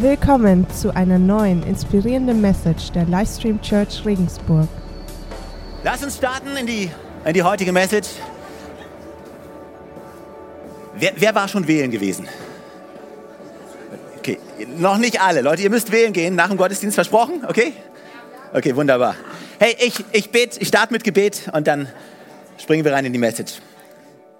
Willkommen zu einer neuen inspirierenden Message der Livestream Church Regensburg. Lass uns starten in die, in die heutige Message. Wer, wer war schon wählen gewesen? Okay, noch nicht alle. Leute, ihr müsst wählen gehen, nach dem Gottesdienst versprochen, okay? Okay, wunderbar. Hey, ich, ich bete, ich starte mit Gebet und dann springen wir rein in die Message.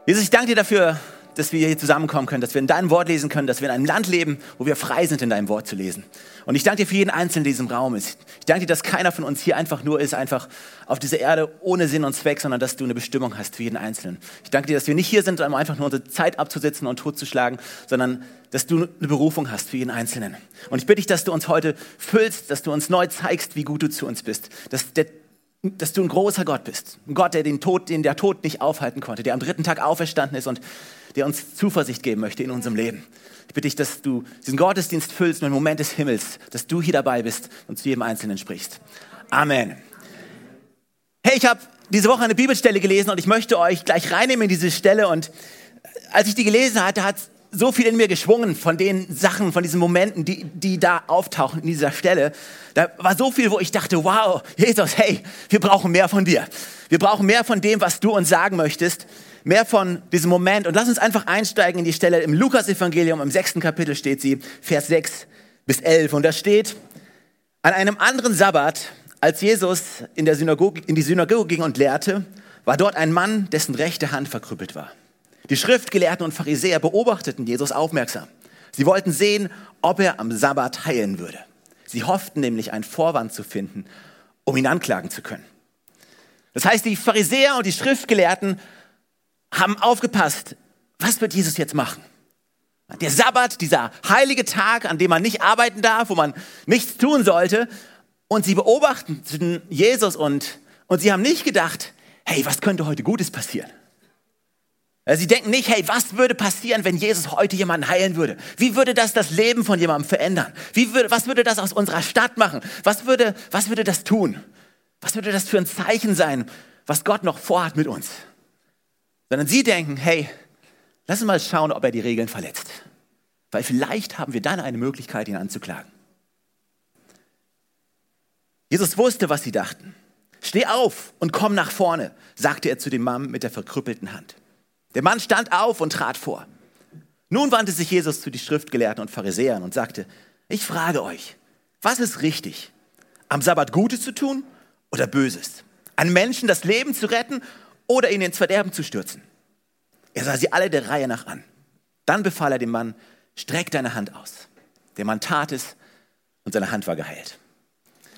Jesus, ich danke dir dafür, dass wir hier zusammenkommen können, dass wir in deinem Wort lesen können, dass wir in einem Land leben, wo wir frei sind, in deinem Wort zu lesen. Und ich danke dir für jeden Einzelnen, der in diesem Raum ist. Ich danke dir, dass keiner von uns hier einfach nur ist, einfach auf dieser Erde ohne Sinn und Zweck, sondern dass du eine Bestimmung hast für jeden Einzelnen. Ich danke dir, dass wir nicht hier sind, um einfach nur unsere Zeit abzusitzen und totzuschlagen, sondern dass du eine Berufung hast für jeden Einzelnen. Und ich bitte dich, dass du uns heute füllst, dass du uns neu zeigst, wie gut du zu uns bist. Dass der dass du ein großer Gott bist. Ein Gott, der den Tod, den der Tod nicht aufhalten konnte, der am dritten Tag auferstanden ist und der uns Zuversicht geben möchte in unserem Leben. Ich bitte dich, dass du diesen Gottesdienst füllst mit einem Moment des Himmels, dass du hier dabei bist und zu jedem Einzelnen sprichst. Amen. Hey, ich habe diese Woche eine Bibelstelle gelesen und ich möchte euch gleich reinnehmen in diese Stelle. Und als ich die gelesen hatte, hat so viel in mir geschwungen von den Sachen, von diesen Momenten, die, die da auftauchen in dieser Stelle. Da war so viel, wo ich dachte, wow, Jesus, hey, wir brauchen mehr von dir. Wir brauchen mehr von dem, was du uns sagen möchtest mehr von diesem Moment und lass uns einfach einsteigen in die Stelle im Lukas-Evangelium, im sechsten Kapitel steht sie, Vers 6 bis 11. Und da steht, an einem anderen Sabbat, als Jesus in, der Synagoge, in die Synagoge ging und lehrte, war dort ein Mann, dessen rechte Hand verkrüppelt war. Die Schriftgelehrten und Pharisäer beobachteten Jesus aufmerksam. Sie wollten sehen, ob er am Sabbat heilen würde. Sie hofften nämlich, einen Vorwand zu finden, um ihn anklagen zu können. Das heißt, die Pharisäer und die Schriftgelehrten haben aufgepasst, was wird Jesus jetzt machen? Der Sabbat, dieser heilige Tag, an dem man nicht arbeiten darf, wo man nichts tun sollte. Und sie beobachten Jesus und, und sie haben nicht gedacht, hey, was könnte heute Gutes passieren? Sie denken nicht, hey, was würde passieren, wenn Jesus heute jemanden heilen würde? Wie würde das das Leben von jemandem verändern? Wie würde, was würde das aus unserer Stadt machen? Was würde, was würde das tun? Was würde das für ein Zeichen sein, was Gott noch vorhat mit uns? Sondern sie denken, hey, lass uns mal schauen, ob er die Regeln verletzt. Weil vielleicht haben wir dann eine Möglichkeit, ihn anzuklagen. Jesus wusste, was sie dachten. Steh auf und komm nach vorne, sagte er zu dem Mann mit der verkrüppelten Hand. Der Mann stand auf und trat vor. Nun wandte sich Jesus zu den Schriftgelehrten und Pharisäern und sagte, ich frage euch, was ist richtig? Am Sabbat Gutes zu tun oder Böses? An Menschen das Leben zu retten oder ihn ins Verderben zu stürzen. Er sah sie alle der Reihe nach an. Dann befahl er dem Mann, streck deine Hand aus. Der Mann tat es und seine Hand war geheilt.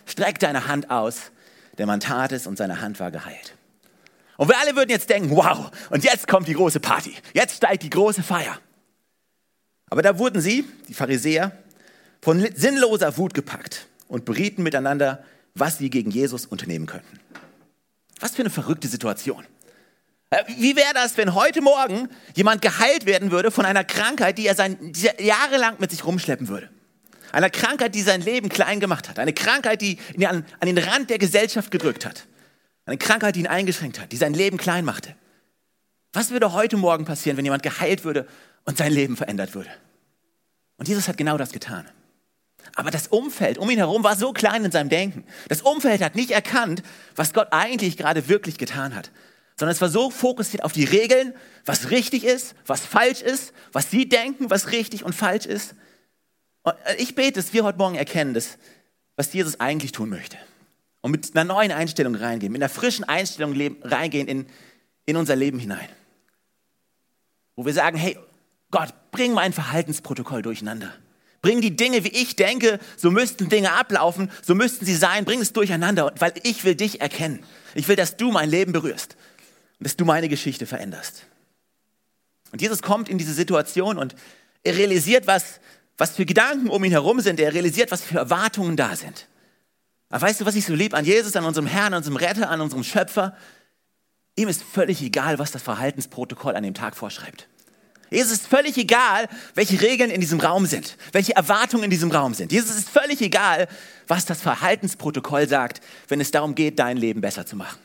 Streck deine Hand aus. Der Mann tat es und seine Hand war geheilt. Und wir alle würden jetzt denken, wow, und jetzt kommt die große Party. Jetzt steigt die große Feier. Aber da wurden sie, die Pharisäer, von sinnloser Wut gepackt und berieten miteinander, was sie gegen Jesus unternehmen könnten. Was für eine verrückte Situation. Äh, wie wäre das, wenn heute Morgen jemand geheilt werden würde von einer Krankheit, die er, sein, die jahrelang mit sich rumschleppen würde? Einer Krankheit, die sein Leben klein gemacht hat. Eine Krankheit, die ihn an, an den Rand der Gesellschaft gedrückt hat. Eine Krankheit, die ihn eingeschränkt hat, die sein Leben klein machte. Was würde heute Morgen passieren, wenn jemand geheilt würde und sein Leben verändert würde? Und Jesus hat genau das getan. Aber das Umfeld um ihn herum war so klein in seinem Denken. Das Umfeld hat nicht erkannt, was Gott eigentlich gerade wirklich getan hat sondern es war so fokussiert auf die Regeln, was richtig ist, was falsch ist, was sie denken, was richtig und falsch ist. Und äh, ich bete, dass wir heute Morgen erkennen, dass, was Jesus eigentlich tun möchte. Und mit einer neuen Einstellung reingehen, mit einer frischen Einstellung reingehen in, in unser Leben hinein. Wo wir sagen, hey, Gott, bring mein Verhaltensprotokoll durcheinander. Bring die Dinge, wie ich denke, so müssten Dinge ablaufen, so müssten sie sein, bring es durcheinander, weil ich will dich erkennen. Ich will, dass du mein Leben berührst dass du meine Geschichte veränderst. Und Jesus kommt in diese Situation und er realisiert, was, was für Gedanken um ihn herum sind. Er realisiert, was für Erwartungen da sind. Aber weißt du, was ich so lieb an Jesus, an unserem Herrn, an unserem Retter, an unserem Schöpfer? Ihm ist völlig egal, was das Verhaltensprotokoll an dem Tag vorschreibt. Jesus ist völlig egal, welche Regeln in diesem Raum sind, welche Erwartungen in diesem Raum sind. Jesus ist völlig egal, was das Verhaltensprotokoll sagt, wenn es darum geht, dein Leben besser zu machen.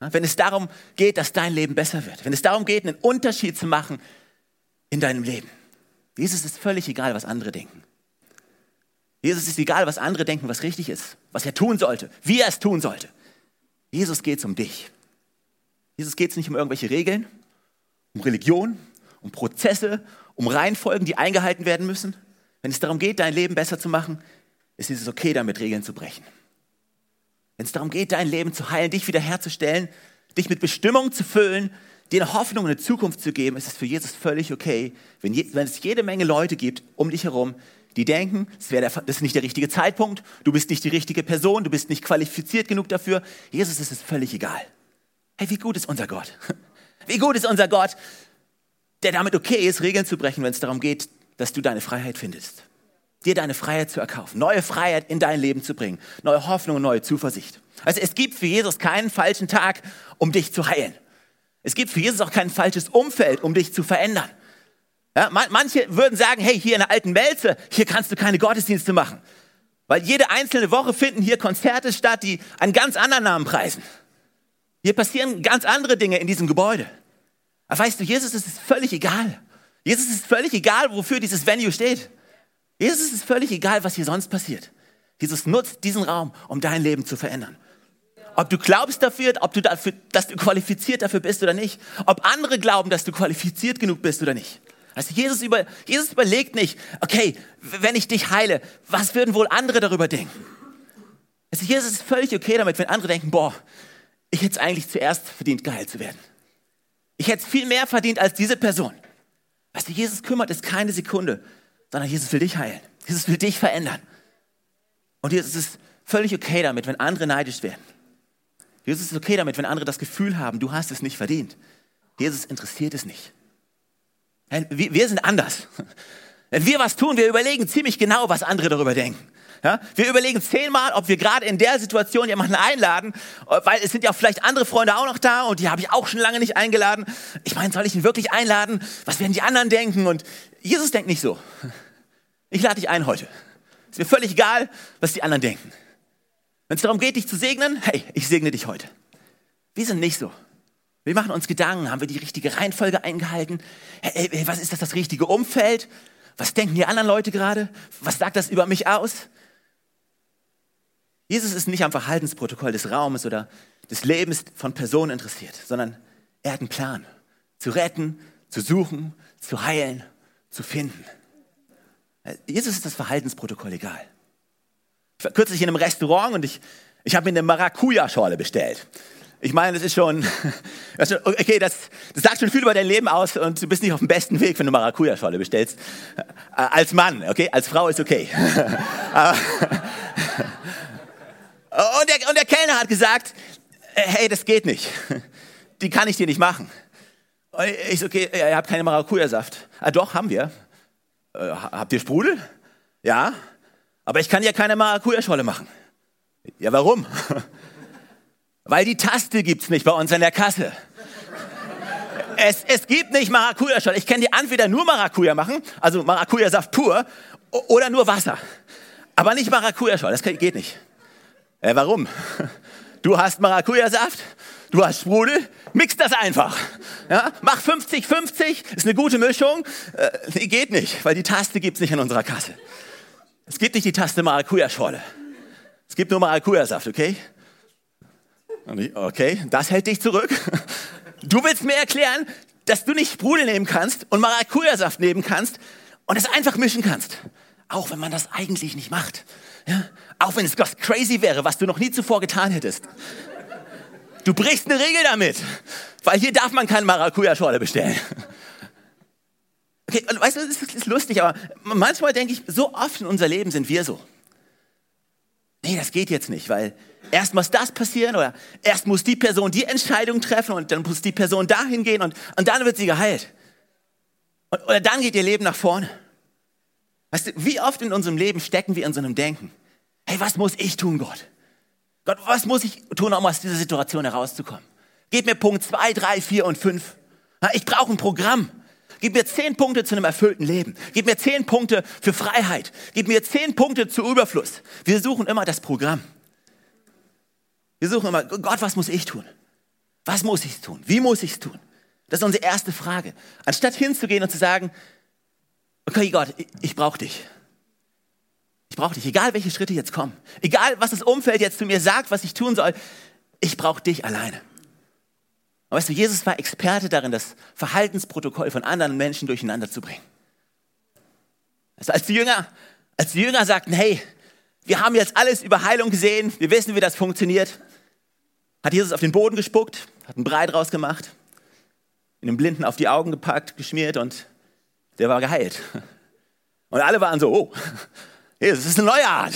Wenn es darum geht, dass dein Leben besser wird, wenn es darum geht, einen Unterschied zu machen in deinem Leben. Jesus ist völlig egal, was andere denken. Jesus ist egal, was andere denken, was richtig ist, was er tun sollte, wie er es tun sollte. Jesus geht es um dich. Jesus geht es nicht um irgendwelche Regeln, um Religion, um Prozesse, um Reihenfolgen, die eingehalten werden müssen. Wenn es darum geht, dein Leben besser zu machen, ist es okay, damit Regeln zu brechen. Wenn es darum geht, dein Leben zu heilen, dich wiederherzustellen, dich mit Bestimmung zu füllen, dir eine Hoffnung und eine Zukunft zu geben, ist es für Jesus völlig okay, wenn, je, wenn es jede Menge Leute gibt um dich herum, die denken, der, das ist nicht der richtige Zeitpunkt, du bist nicht die richtige Person, du bist nicht qualifiziert genug dafür. Jesus ist es völlig egal. Hey, wie gut ist unser Gott? Wie gut ist unser Gott, der damit okay ist, Regeln zu brechen, wenn es darum geht, dass du deine Freiheit findest. Dir deine Freiheit zu erkaufen, neue Freiheit in dein Leben zu bringen, neue Hoffnung und neue Zuversicht. Also es gibt für Jesus keinen falschen Tag, um dich zu heilen. Es gibt für Jesus auch kein falsches Umfeld, um dich zu verändern. Ja, manche würden sagen, hey, hier in der alten Melze, hier kannst du keine Gottesdienste machen. Weil jede einzelne Woche finden hier Konzerte statt, die einen ganz anderen Namen preisen. Hier passieren ganz andere Dinge in diesem Gebäude. Aber weißt du, Jesus ist es völlig egal. Jesus ist völlig egal, wofür dieses Venue steht. Jesus ist völlig egal, was hier sonst passiert. Jesus nutzt diesen Raum, um dein Leben zu verändern. Ob du glaubst dafür, ob du dafür, dass du qualifiziert dafür bist oder nicht. Ob andere glauben, dass du qualifiziert genug bist oder nicht. Also Jesus, über, Jesus überlegt nicht, okay, wenn ich dich heile, was würden wohl andere darüber denken? Also Jesus ist völlig okay damit, wenn andere denken, boah, ich hätte es eigentlich zuerst verdient, geheilt zu werden. Ich hätte es viel mehr verdient als diese Person. Was Jesus kümmert ist keine Sekunde, sondern Jesus will dich heilen. Jesus will dich verändern. Und Jesus ist völlig okay damit, wenn andere neidisch werden. Jesus ist okay damit, wenn andere das Gefühl haben, du hast es nicht verdient. Jesus interessiert es nicht. Wir sind anders. Wenn wir was tun, wir überlegen ziemlich genau, was andere darüber denken. Ja? Wir überlegen zehnmal, ob wir gerade in der Situation jemanden einladen, weil es sind ja vielleicht andere Freunde auch noch da und die habe ich auch schon lange nicht eingeladen. Ich meine, soll ich ihn wirklich einladen? Was werden die anderen denken? Und Jesus denkt nicht so. Ich lade dich ein heute. Ist mir völlig egal, was die anderen denken. Wenn es darum geht, dich zu segnen, hey, ich segne dich heute. Wir sind nicht so. Wir machen uns Gedanken, haben wir die richtige Reihenfolge eingehalten? Hey, hey, was ist das, das richtige Umfeld? Was denken die anderen Leute gerade? Was sagt das über mich aus? Jesus ist nicht am Verhaltensprotokoll des Raumes oder des Lebens von Personen interessiert, sondern er hat einen Plan. Zu retten, zu suchen, zu heilen, zu finden. Jesus ist das Verhaltensprotokoll egal. Ich war kürzlich in einem Restaurant und ich, ich habe mir eine Maracuja-Schorle bestellt. Ich meine, das ist schon, okay, das, das sagt schon viel über dein Leben aus und du bist nicht auf dem besten Weg, wenn du Maracuja-Schorle bestellst. Äh, als Mann, okay? Als Frau ist okay. und, der, und der Kellner hat gesagt, hey, das geht nicht. Die kann ich dir nicht machen. Ich so, okay, ihr habt keine Maracuja-Saft. Ah, doch, haben wir. Äh, habt ihr Sprudel? Ja. Aber ich kann ja keine Maracuja-Schorle machen. Ja, warum? Weil die Taste gibt es nicht bei uns an der Kasse. Es, es gibt nicht Maracuja-Schorle. Ich kann die entweder nur Maracuja machen, also Maracuja-Saft pur, oder nur Wasser. Aber nicht Maracuja-Schorle, das geht nicht. Äh, warum? Du hast Maracuja-Saft, du hast Sprudel, mix das einfach. Ja? Mach 50-50, ist eine gute Mischung. Äh, geht nicht, weil die Taste gibt es nicht in unserer Kasse. Es gibt nicht die Taste Maracuja-Schorle. Es gibt nur Maracuja-Saft, okay? Okay, das hält dich zurück. Du willst mir erklären, dass du nicht Sprudel nehmen kannst und Maracuja-Saft nehmen kannst und es einfach mischen kannst. Auch wenn man das eigentlich nicht macht. Ja? Auch wenn es was crazy wäre, was du noch nie zuvor getan hättest. Du brichst eine Regel damit, weil hier darf man keine Maracuja-Schorle bestellen. Okay, weißt du, das ist lustig, aber manchmal denke ich, so oft in unser Leben sind wir so. Nee, das geht jetzt nicht, weil erst muss das passieren oder erst muss die Person die Entscheidung treffen und dann muss die Person dahin gehen und, und dann wird sie geheilt. Und, oder dann geht ihr Leben nach vorne. Weißt du, wie oft in unserem Leben stecken wir in so einem Denken? Hey, was muss ich tun, Gott? Gott, was muss ich tun, um aus dieser Situation herauszukommen? Gib mir Punkt 2, 3, 4 und 5. Ich brauche ein Programm. Gib mir zehn Punkte zu einem erfüllten Leben. Gib mir zehn Punkte für Freiheit. Gib mir zehn Punkte zu Überfluss. Wir suchen immer das Programm. Wir suchen immer, Gott, was muss ich tun? Was muss ich tun? Wie muss ich es tun? Das ist unsere erste Frage. Anstatt hinzugehen und zu sagen, okay Gott, ich, ich brauche dich. Ich brauche dich, egal welche Schritte jetzt kommen, egal was das Umfeld jetzt zu mir sagt, was ich tun soll, ich brauche dich alleine. Und weißt du, Jesus war Experte darin, das Verhaltensprotokoll von anderen Menschen durcheinander zu bringen. Also als die Jünger, als die Jünger sagten, hey, wir haben jetzt alles über Heilung gesehen, wir wissen, wie das funktioniert, hat Jesus auf den Boden gespuckt, hat einen Brei draus gemacht, in den Blinden auf die Augen gepackt, geschmiert und der war geheilt. Und alle waren so, oh, Jesus, das ist eine neue Art.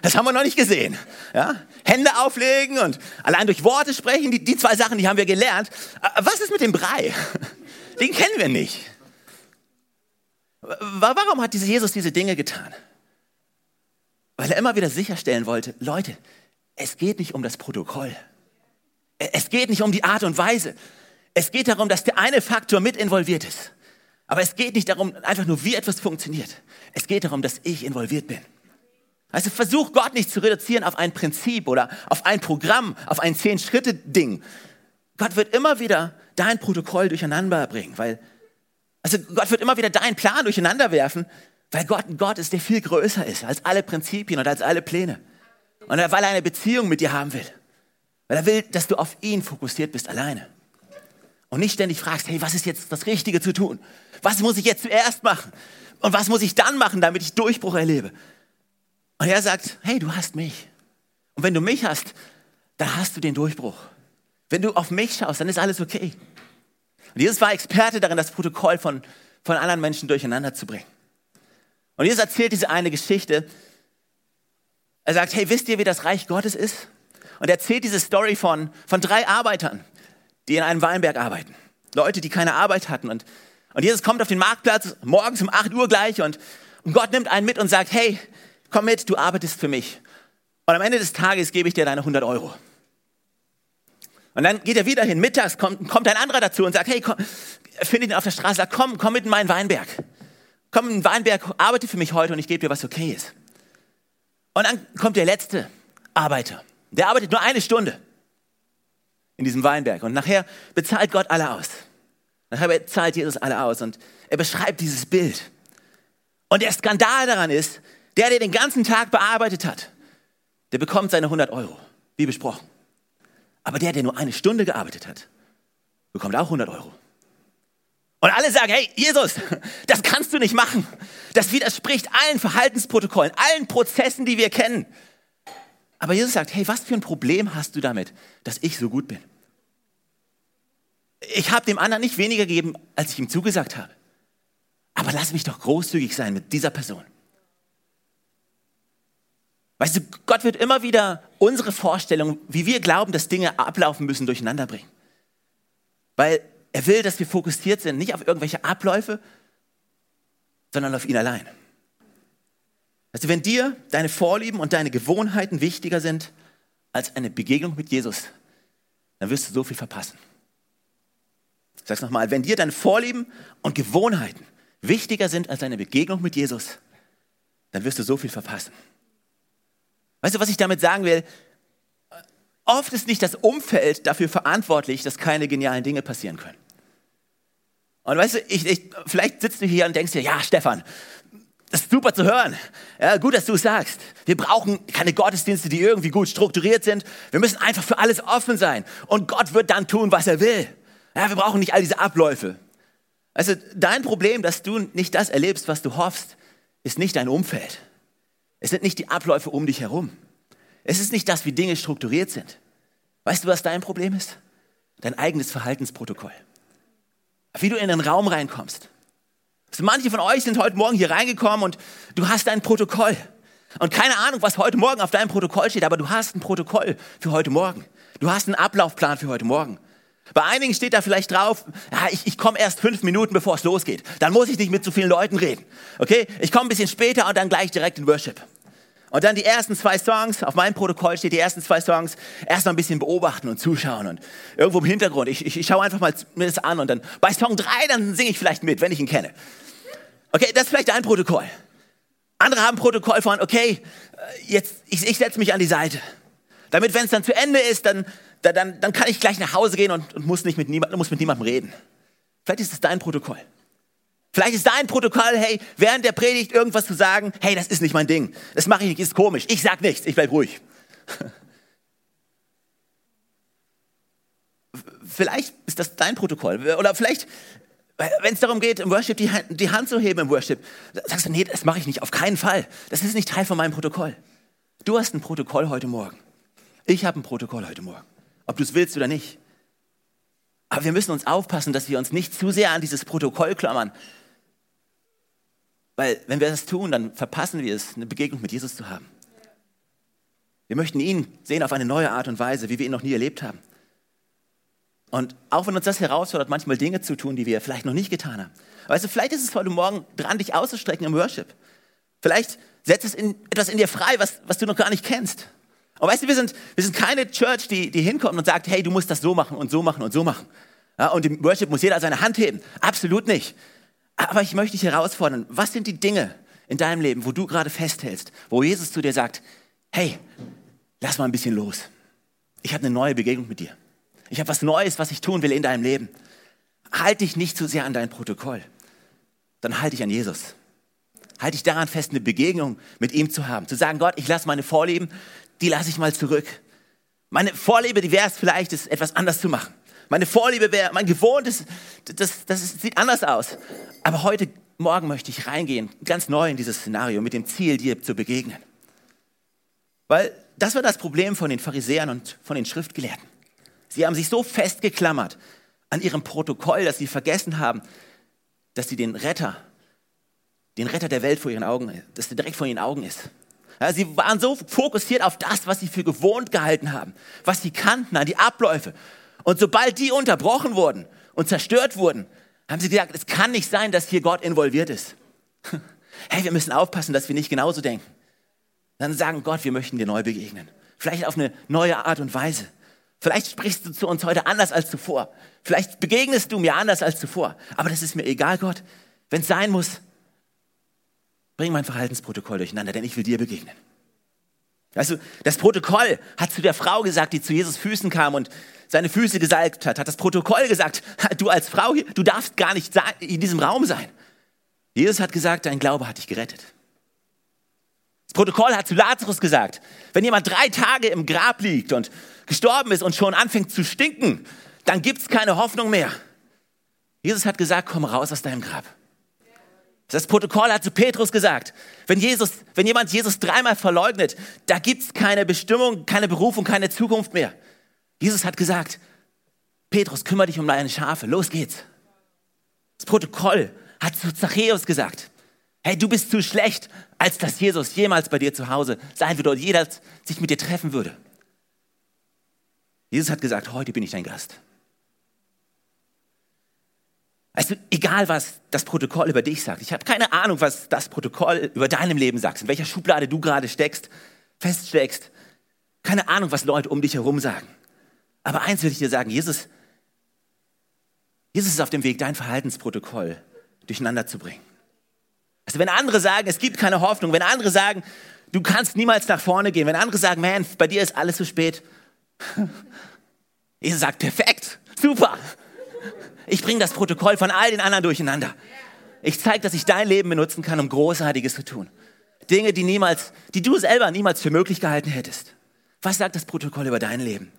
Das haben wir noch nicht gesehen. Ja? Hände auflegen und allein durch Worte sprechen, die, die zwei Sachen, die haben wir gelernt. Äh, was ist mit dem Brei? Den kennen wir nicht. Warum hat Jesus diese Dinge getan? Weil er immer wieder sicherstellen wollte, Leute, es geht nicht um das Protokoll. Es geht nicht um die Art und Weise. Es geht darum, dass der eine Faktor mit involviert ist. Aber es geht nicht darum, einfach nur, wie etwas funktioniert. Es geht darum, dass ich involviert bin. Also versuch Gott nicht zu reduzieren auf ein Prinzip oder auf ein Programm, auf ein Zehn-Schritte-Ding. Gott wird immer wieder dein Protokoll durcheinander bringen, weil, also Gott wird immer wieder deinen Plan durcheinander werfen, weil Gott ein Gott ist, der viel größer ist als alle Prinzipien und als alle Pläne. Und weil er eine Beziehung mit dir haben will. Weil er will, dass du auf ihn fokussiert bist alleine. Und nicht ständig fragst, hey, was ist jetzt das Richtige zu tun? Was muss ich jetzt zuerst machen? Und was muss ich dann machen, damit ich Durchbruch erlebe? Und er sagt, hey, du hast mich. Und wenn du mich hast, dann hast du den Durchbruch. Wenn du auf mich schaust, dann ist alles okay. Und Jesus war Experte darin, das Protokoll von, von anderen Menschen durcheinander zu bringen. Und Jesus erzählt diese eine Geschichte. Er sagt, hey, wisst ihr, wie das Reich Gottes ist? Und er erzählt diese Story von, von drei Arbeitern, die in einem Weinberg arbeiten. Leute, die keine Arbeit hatten. Und, und Jesus kommt auf den Marktplatz morgens um 8 Uhr gleich und, und Gott nimmt einen mit und sagt, hey, komm mit, du arbeitest für mich. Und am Ende des Tages gebe ich dir deine 100 Euro. Und dann geht er wieder hin, mittags kommt, kommt ein anderer dazu und sagt, hey, komm, findet ihn auf der Straße, sagt, komm, komm mit in meinen Weinberg. Komm in den Weinberg, arbeite für mich heute und ich gebe dir, was okay ist. Und dann kommt der letzte Arbeiter. Der arbeitet nur eine Stunde in diesem Weinberg. Und nachher bezahlt Gott alle aus. Nachher bezahlt Jesus alle aus. Und er beschreibt dieses Bild. Und der Skandal daran ist, der, der den ganzen Tag bearbeitet hat, der bekommt seine 100 Euro, wie besprochen. Aber der, der nur eine Stunde gearbeitet hat, bekommt auch 100 Euro. Und alle sagen, hey, Jesus, das kannst du nicht machen. Das widerspricht allen Verhaltensprotokollen, allen Prozessen, die wir kennen. Aber Jesus sagt, hey, was für ein Problem hast du damit, dass ich so gut bin? Ich habe dem anderen nicht weniger gegeben, als ich ihm zugesagt habe. Aber lass mich doch großzügig sein mit dieser Person. Weißt du, Gott wird immer wieder unsere Vorstellung, wie wir glauben, dass Dinge ablaufen müssen, durcheinander bringen. Weil er will, dass wir fokussiert sind, nicht auf irgendwelche Abläufe, sondern auf ihn allein. Also wenn dir deine Vorlieben und deine Gewohnheiten wichtiger sind als eine Begegnung mit Jesus, dann wirst du so viel verpassen. Ich sag's nochmal, wenn dir deine Vorlieben und Gewohnheiten wichtiger sind als eine Begegnung mit Jesus, dann wirst du so viel verpassen. Weißt du, was ich damit sagen will? Oft ist nicht das Umfeld dafür verantwortlich, dass keine genialen Dinge passieren können. Und weißt du, ich, ich, vielleicht sitzt du hier und denkst dir, ja, Stefan, das ist super zu hören. Ja, gut, dass du es sagst. Wir brauchen keine Gottesdienste, die irgendwie gut strukturiert sind. Wir müssen einfach für alles offen sein. Und Gott wird dann tun, was er will. Ja, wir brauchen nicht all diese Abläufe. Also dein Problem, dass du nicht das erlebst, was du hoffst, ist nicht dein Umfeld. Es sind nicht die Abläufe um dich herum. Es ist nicht das, wie Dinge strukturiert sind. Weißt du, was dein Problem ist? Dein eigenes Verhaltensprotokoll. Wie du in den Raum reinkommst. Also manche von euch sind heute Morgen hier reingekommen und du hast ein Protokoll. Und keine Ahnung, was heute Morgen auf deinem Protokoll steht, aber du hast ein Protokoll für heute Morgen. Du hast einen Ablaufplan für heute Morgen. Bei einigen steht da vielleicht drauf, ja, ich, ich komme erst fünf Minuten, bevor es losgeht. Dann muss ich nicht mit zu vielen Leuten reden. Okay? Ich komme ein bisschen später und dann gleich direkt in Worship. Und dann die ersten zwei Songs, auf meinem Protokoll steht die ersten zwei Songs, erst mal ein bisschen beobachten und zuschauen und irgendwo im Hintergrund. Ich, ich, ich schaue einfach mal mir das an und dann bei Song drei dann singe ich vielleicht mit, wenn ich ihn kenne. Okay, das ist vielleicht ein Protokoll. Andere haben Protokoll von, okay, äh, jetzt, ich, ich setze mich an die Seite. Damit, wenn es dann zu Ende ist, dann, dann, dann kann ich gleich nach Hause gehen und, und muss, nicht mit niemand, muss mit niemandem reden. Vielleicht ist es dein Protokoll. Vielleicht ist dein Protokoll, hey, während der Predigt irgendwas zu sagen, hey, das ist nicht mein Ding. Das mache ich nicht, ist komisch. Ich sag nichts, ich bleib ruhig. Vielleicht ist das dein Protokoll. Oder vielleicht, wenn es darum geht, im Worship die die Hand zu heben im Worship, sagst du, nee, das mache ich nicht, auf keinen Fall. Das ist nicht Teil von meinem Protokoll. Du hast ein Protokoll heute Morgen. Ich habe ein Protokoll heute Morgen. Ob du es willst oder nicht. Aber wir müssen uns aufpassen, dass wir uns nicht zu sehr an dieses Protokoll klammern. Weil wenn wir das tun, dann verpassen wir es, eine Begegnung mit Jesus zu haben. Wir möchten ihn sehen auf eine neue Art und Weise, wie wir ihn noch nie erlebt haben. Und auch wenn uns das herausfordert, manchmal Dinge zu tun, die wir vielleicht noch nicht getan haben. Weißt du, vielleicht ist es heute Morgen dran, dich auszustrecken im Worship. Vielleicht setzt es in, etwas in dir frei, was, was du noch gar nicht kennst. Und weißt du, wir sind, wir sind keine Church, die, die hinkommt und sagt, hey, du musst das so machen und so machen und so machen. Ja, und im Worship muss jeder seine Hand heben. Absolut nicht. Aber ich möchte dich herausfordern, was sind die Dinge in deinem Leben, wo du gerade festhältst, wo Jesus zu dir sagt, hey, lass mal ein bisschen los. Ich habe eine neue Begegnung mit dir. Ich habe was Neues, was ich tun will in deinem Leben. Halt dich nicht zu sehr an dein Protokoll. Dann halt dich an Jesus. Halt dich daran fest, eine Begegnung mit ihm zu haben. Zu sagen, Gott, ich lasse meine Vorlieben, die lasse ich mal zurück. Meine Vorliebe, die wäre es vielleicht, es etwas anders zu machen. Meine Vorliebe wäre, mein Gewohntes, das, das sieht anders aus. Aber heute Morgen möchte ich reingehen, ganz neu in dieses Szenario, mit dem Ziel, dir zu begegnen. Weil das war das Problem von den Pharisäern und von den Schriftgelehrten. Sie haben sich so festgeklammert an ihrem Protokoll, dass sie vergessen haben, dass sie den Retter, den Retter der Welt vor ihren Augen, dass der direkt vor ihren Augen ist. Ja, sie waren so fokussiert auf das, was sie für gewohnt gehalten haben, was sie kannten, an die Abläufe. Und sobald die unterbrochen wurden und zerstört wurden, haben sie gesagt, es kann nicht sein, dass hier Gott involviert ist. Hey, wir müssen aufpassen, dass wir nicht genauso denken. Dann sagen Gott, wir möchten dir neu begegnen. Vielleicht auf eine neue Art und Weise. Vielleicht sprichst du zu uns heute anders als zuvor. Vielleicht begegnest du mir anders als zuvor. Aber das ist mir egal, Gott. Wenn es sein muss, bring mein Verhaltensprotokoll durcheinander, denn ich will dir begegnen. Also das Protokoll hat zu der Frau gesagt, die zu Jesus Füßen kam und seine Füße gesalbt hat, hat das Protokoll gesagt, du als Frau du darfst gar nicht in diesem Raum sein. Jesus hat gesagt, dein Glaube hat dich gerettet. Das Protokoll hat zu Lazarus gesagt, wenn jemand drei Tage im Grab liegt und gestorben ist und schon anfängt zu stinken, dann gibt es keine Hoffnung mehr. Jesus hat gesagt, komm raus aus deinem Grab. Das Protokoll hat zu Petrus gesagt, wenn, Jesus, wenn jemand Jesus dreimal verleugnet, da gibt es keine Bestimmung, keine Berufung, keine Zukunft mehr. Jesus hat gesagt, Petrus, kümmere dich um deine Schafe, los geht's. Das Protokoll hat zu Zachäus gesagt, hey, du bist zu schlecht, als dass Jesus jemals bei dir zu Hause sein würde oder jeder sich mit dir treffen würde. Jesus hat gesagt, heute bin ich dein Gast. Also egal, was das Protokoll über dich sagt. Ich habe keine Ahnung, was das Protokoll über deinem Leben sagt, in welcher Schublade du gerade steckst, feststeckst. Keine Ahnung, was Leute um dich herum sagen. Aber eins will ich dir sagen, Jesus, Jesus ist auf dem Weg, dein Verhaltensprotokoll durcheinander zu bringen. Also wenn andere sagen, es gibt keine Hoffnung, wenn andere sagen, du kannst niemals nach vorne gehen, wenn andere sagen, man, bei dir ist alles zu spät, Jesus sagt, perfekt, super. Ich bringe das Protokoll von all den anderen durcheinander. Ich zeige, dass ich dein Leben benutzen kann, um Großartiges zu tun. Dinge, die niemals, die du selber niemals für möglich gehalten hättest. Was sagt das Protokoll über dein Leben?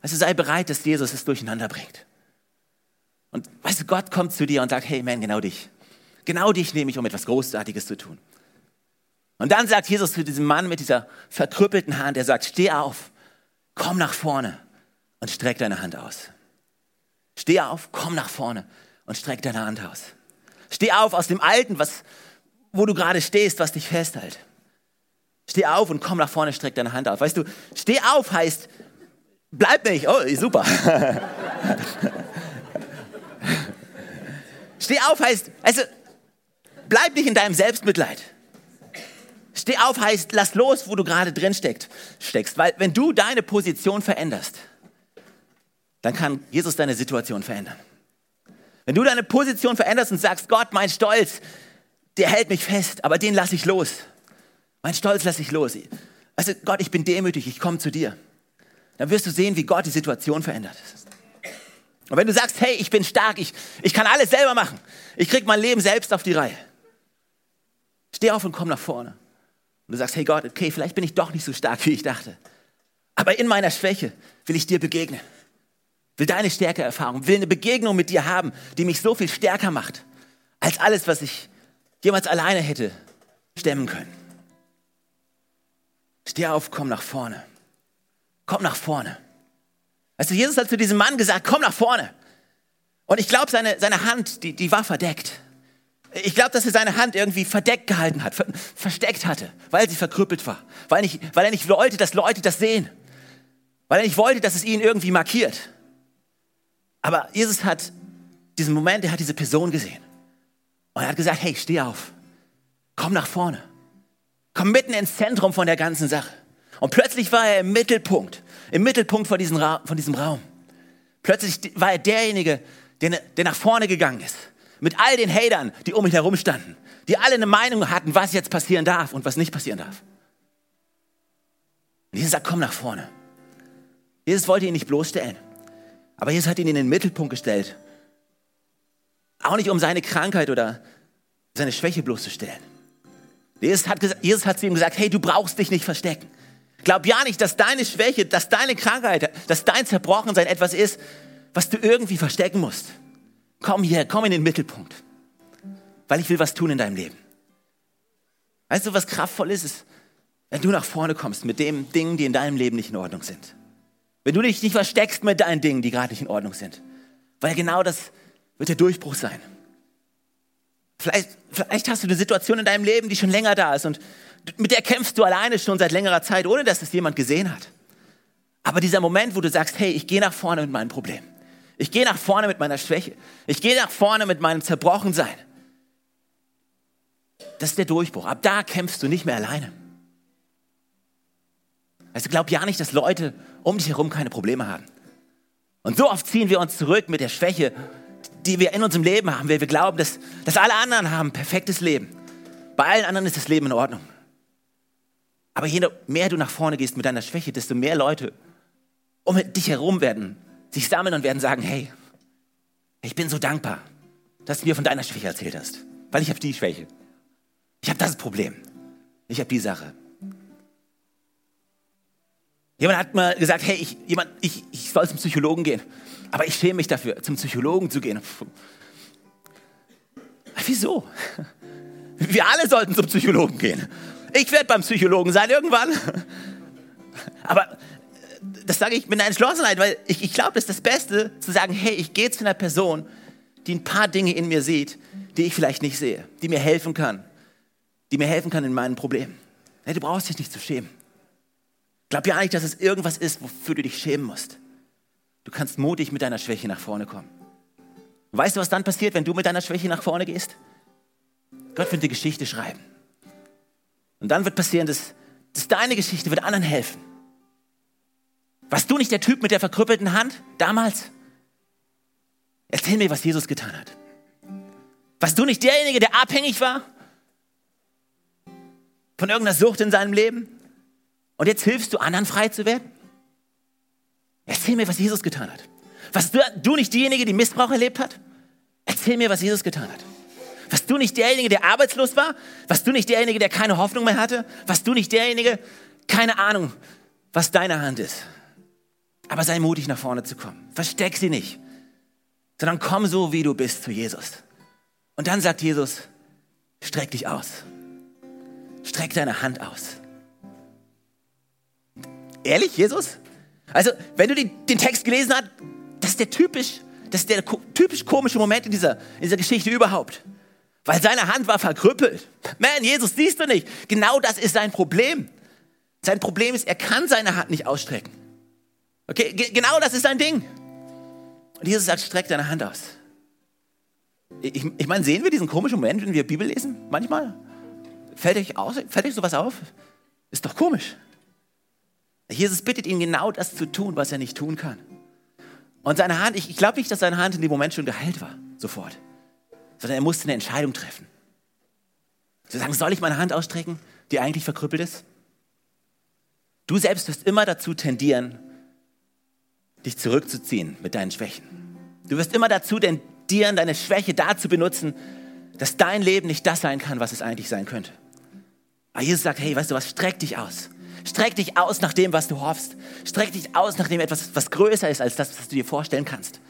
Also sei bereit, dass Jesus es durcheinander bringt. Und weißt du, Gott kommt zu dir und sagt, hey man, genau dich. Genau dich nehme ich, um etwas Großartiges zu tun. Und dann sagt Jesus zu diesem Mann mit dieser verkrüppelten Hand, er sagt, steh auf komm nach vorne und streck deine Hand aus. Steh auf, komm nach vorne und streck deine Hand aus. Steh auf aus dem Alten, was, wo du gerade stehst, was dich festhält. Steh auf und komm nach vorne, streck deine Hand auf. Weißt du, steh auf heißt, bleib nicht. Oh, super. steh auf heißt, also, bleib nicht in deinem Selbstmitleid. Steh auf heißt, lass los, wo du gerade drin steckst. steckst. Weil wenn du deine Position veränderst, dann kann Jesus deine Situation verändern. Wenn du deine Position veränderst und sagst, Gott, mein Stolz, der hält mich fest, aber den lasse ich los. Mein Stolz lasse ich los. Also Gott, ich bin demütig, ich komme zu dir. Dann wirst du sehen, wie Gott die Situation verändert. Und wenn du sagst, hey, ich bin stark, ich, ich kann alles selber machen, ich krieg mein Leben selbst auf die Reihe. Steh auf und komm nach vorne. Und du sagst, hey Gott, okay, vielleicht bin ich doch nicht so stark, wie ich dachte. Aber in meiner Schwäche will ich dir begegnen. Will deine Stärke erfahren, will eine Begegnung mit dir haben, die mich so viel stärker macht, als alles, was ich jemals alleine hätte stemmen können. Steh auf, komm nach vorne. Komm nach vorne. Weißt du, Jesus hat zu diesem Mann gesagt, komm nach vorne. Und ich glaube, seine, seine Hand, die, die war verdeckt. Ich glaube, dass er seine Hand irgendwie verdeckt gehalten hat, ver versteckt hatte, weil sie verkrüppelt war. Weil, nicht, weil er nicht wollte, dass Leute das sehen. Weil er nicht wollte, dass es ihn irgendwie markiert. Aber Jesus hat diesen Moment, er hat diese Person gesehen. Und er hat gesagt, hey, steh auf. Komm nach vorne. Komm mitten ins Zentrum von der ganzen Sache. Und plötzlich war er im Mittelpunkt, im Mittelpunkt von diesem, Raum. Plötzlich war er derjenige, der, der nach vorne gegangen ist. Mit all den Hatern, die um ihn herum standen. Die alle eine Meinung hatten, was jetzt passieren darf und was nicht passieren darf. Und Jesus sagt, komm nach vorne. Jesus wollte ihn nicht bloßstellen. Aber Jesus hat ihn in den Mittelpunkt gestellt. Auch nicht um seine Krankheit oder seine Schwäche bloßzustellen. Jesus hat, Jesus hat zu ihm gesagt, hey, du brauchst dich nicht verstecken. Glaub ja nicht, dass deine Schwäche, dass deine Krankheit, dass dein Zerbrochensein etwas ist, was du irgendwie verstecken musst. Komm hier, komm in den Mittelpunkt. Weil ich will was tun in deinem Leben. Weißt du, was kraftvoll ist? ist wenn du nach vorne kommst mit den Dingen, die in deinem Leben nicht in Ordnung sind. Wenn du dich nicht versteckst mit deinen Dingen, die gerade nicht in Ordnung sind. Weil genau das wird der Durchbruch sein. Vielleicht, vielleicht hast du eine Situation in deinem Leben, die schon länger da ist und mit der kämpfst du alleine schon seit längerer Zeit, ohne dass es jemand gesehen hat. Aber dieser Moment, wo du sagst, hey, ich gehe nach vorne mit meinem Problem. Ich gehe nach vorne mit meiner Schwäche. Ich gehe nach vorne mit meinem Zerbrochensein. Das ist der Durchbruch. Ab da kämpfst du nicht mehr alleine. Also glaub ja nicht, dass Leute um dich herum keine Probleme haben. Und so oft ziehen wir uns zurück mit der Schwäche die wir in unserem Leben haben, weil wir glauben, dass, dass alle anderen haben perfektes Leben. Bei allen anderen ist das Leben in Ordnung. Aber je mehr du nach vorne gehst mit deiner Schwäche, desto mehr Leute um dich herum werden sich sammeln und werden sagen, hey, ich bin so dankbar, dass du mir von deiner Schwäche erzählt hast, weil ich habe die Schwäche. Ich habe das Problem. Ich habe die Sache. Jemand hat mal gesagt, hey, ich, jemand, ich, ich soll zum Psychologen gehen. Aber ich schäme mich dafür, zum Psychologen zu gehen. Wieso? Wir alle sollten zum Psychologen gehen. Ich werde beim Psychologen sein irgendwann. Aber das sage ich mit einer Entschlossenheit, weil ich, ich glaube, das ist das Beste, zu sagen, hey, ich gehe zu einer Person, die ein paar Dinge in mir sieht, die ich vielleicht nicht sehe, die mir helfen kann, die mir helfen kann in meinen Problemen. Hey, du brauchst dich nicht zu schämen. Glaub ja nicht, dass es irgendwas ist, wofür du dich schämen musst. Du kannst mutig mit deiner Schwäche nach vorne kommen. weißt du, was dann passiert, wenn du mit deiner Schwäche nach vorne gehst? Gott wird die Geschichte schreiben. Und dann wird passieren, dass, dass deine Geschichte wird anderen helfen. Warst du nicht der Typ mit der verkrüppelten Hand damals? Erzähl mir, was Jesus getan hat. Warst du nicht derjenige, der abhängig war von irgendeiner Sucht in seinem Leben? Und jetzt hilfst du anderen frei zu werden? Erzähl mir, was Jesus getan hat. Was du, du nicht diejenige, die Missbrauch erlebt hat? Erzähl mir, was Jesus getan hat. Was du nicht derjenige, der arbeitslos war? Was du nicht derjenige, der keine Hoffnung mehr hatte? Was du nicht derjenige, keine Ahnung, was deine Hand ist. Aber sei mutig, nach vorne zu kommen. Versteck sie nicht, sondern komm so, wie du bist, zu Jesus. Und dann sagt Jesus, streck dich aus. Streck deine Hand aus. Ehrlich, Jesus? Also, wenn du die, den Text gelesen hast, das ist der typisch, das ist der typisch komische Moment in dieser, in dieser Geschichte überhaupt. Weil seine Hand war verkrüppelt. Man, Jesus, siehst du nicht? Genau das ist sein Problem. Sein Problem ist, er kann seine Hand nicht ausstrecken. Okay, genau das ist sein Ding. Und Jesus sagt, streck deine Hand aus. Ich, ich meine, sehen wir diesen komischen Moment, wenn wir Bibel lesen? Manchmal? Fällt euch, aus, fällt euch sowas auf? Ist doch komisch. Jesus bittet ihn genau das zu tun, was er nicht tun kann. Und seine Hand, ich, ich glaube nicht, dass seine Hand in dem Moment schon geheilt war, sofort. Sondern er musste eine Entscheidung treffen. Zu sagen, soll ich meine Hand ausstrecken, die eigentlich verkrüppelt ist? Du selbst wirst immer dazu tendieren, dich zurückzuziehen mit deinen Schwächen. Du wirst immer dazu tendieren, deine Schwäche dazu benutzen, dass dein Leben nicht das sein kann, was es eigentlich sein könnte. Aber Jesus sagt, hey, weißt du was, streck dich aus. Streck dich aus nach dem, was du hoffst. Streck dich aus nach dem etwas, was größer ist als das, was du dir vorstellen kannst.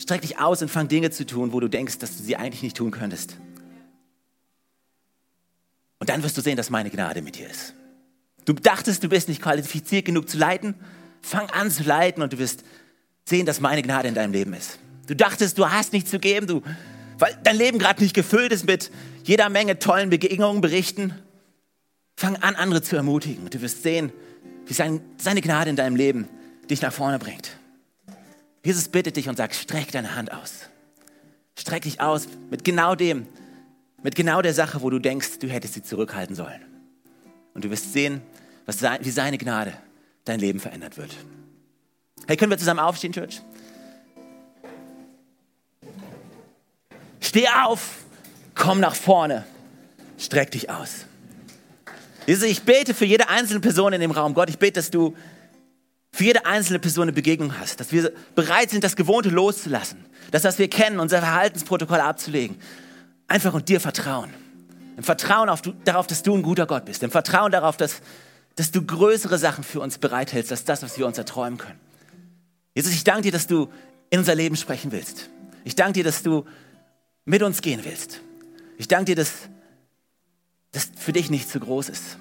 Streck dich aus und fang Dinge zu tun, wo du denkst, dass du sie eigentlich nicht tun könntest. Und dann wirst du sehen, dass meine Gnade mit dir ist. Du dachtest, du bist nicht qualifiziert genug zu leiten. Fang an zu leiten und du wirst sehen, dass meine Gnade in deinem Leben ist. Du dachtest, du hast nichts zu geben, du, weil dein Leben gerade nicht gefüllt ist mit jeder Menge tollen Begegnungen, Berichten. Fang an, andere zu ermutigen. Und du wirst sehen, wie sein, seine Gnade in deinem Leben dich nach vorne bringt. Jesus bittet dich und sagt, streck deine Hand aus. Streck dich aus mit genau dem, mit genau der Sache, wo du denkst, du hättest sie zurückhalten sollen. Und du wirst sehen, was, wie seine Gnade dein Leben verändert wird. Hey, können wir zusammen aufstehen, Church? Steh auf, komm nach vorne, streck dich aus. Jesus, ich bete für jede einzelne Person in dem Raum. Gott, ich bete, dass du für jede einzelne Person eine Begegnung hast, dass wir bereit sind, das Gewohnte loszulassen, das, was wir kennen, unser Verhaltensprotokoll abzulegen, einfach und dir vertrauen. Im Vertrauen auf, darauf, dass du ein guter Gott bist, im Vertrauen darauf, dass, dass du größere Sachen für uns bereithältst, als das, was wir uns erträumen können. Jesus, ich danke dir, dass du in unser Leben sprechen willst. Ich danke dir, dass du mit uns gehen willst. Ich danke dir, dass das für dich nicht zu groß ist.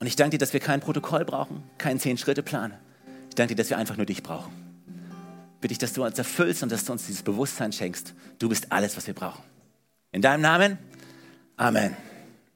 Und ich danke dir, dass wir kein Protokoll brauchen, keinen Zehn-Schritte-Plan. Ich danke dir, dass wir einfach nur dich brauchen. Bitte ich, dass du uns erfüllst und dass du uns dieses Bewusstsein schenkst. Du bist alles, was wir brauchen. In deinem Namen. Amen.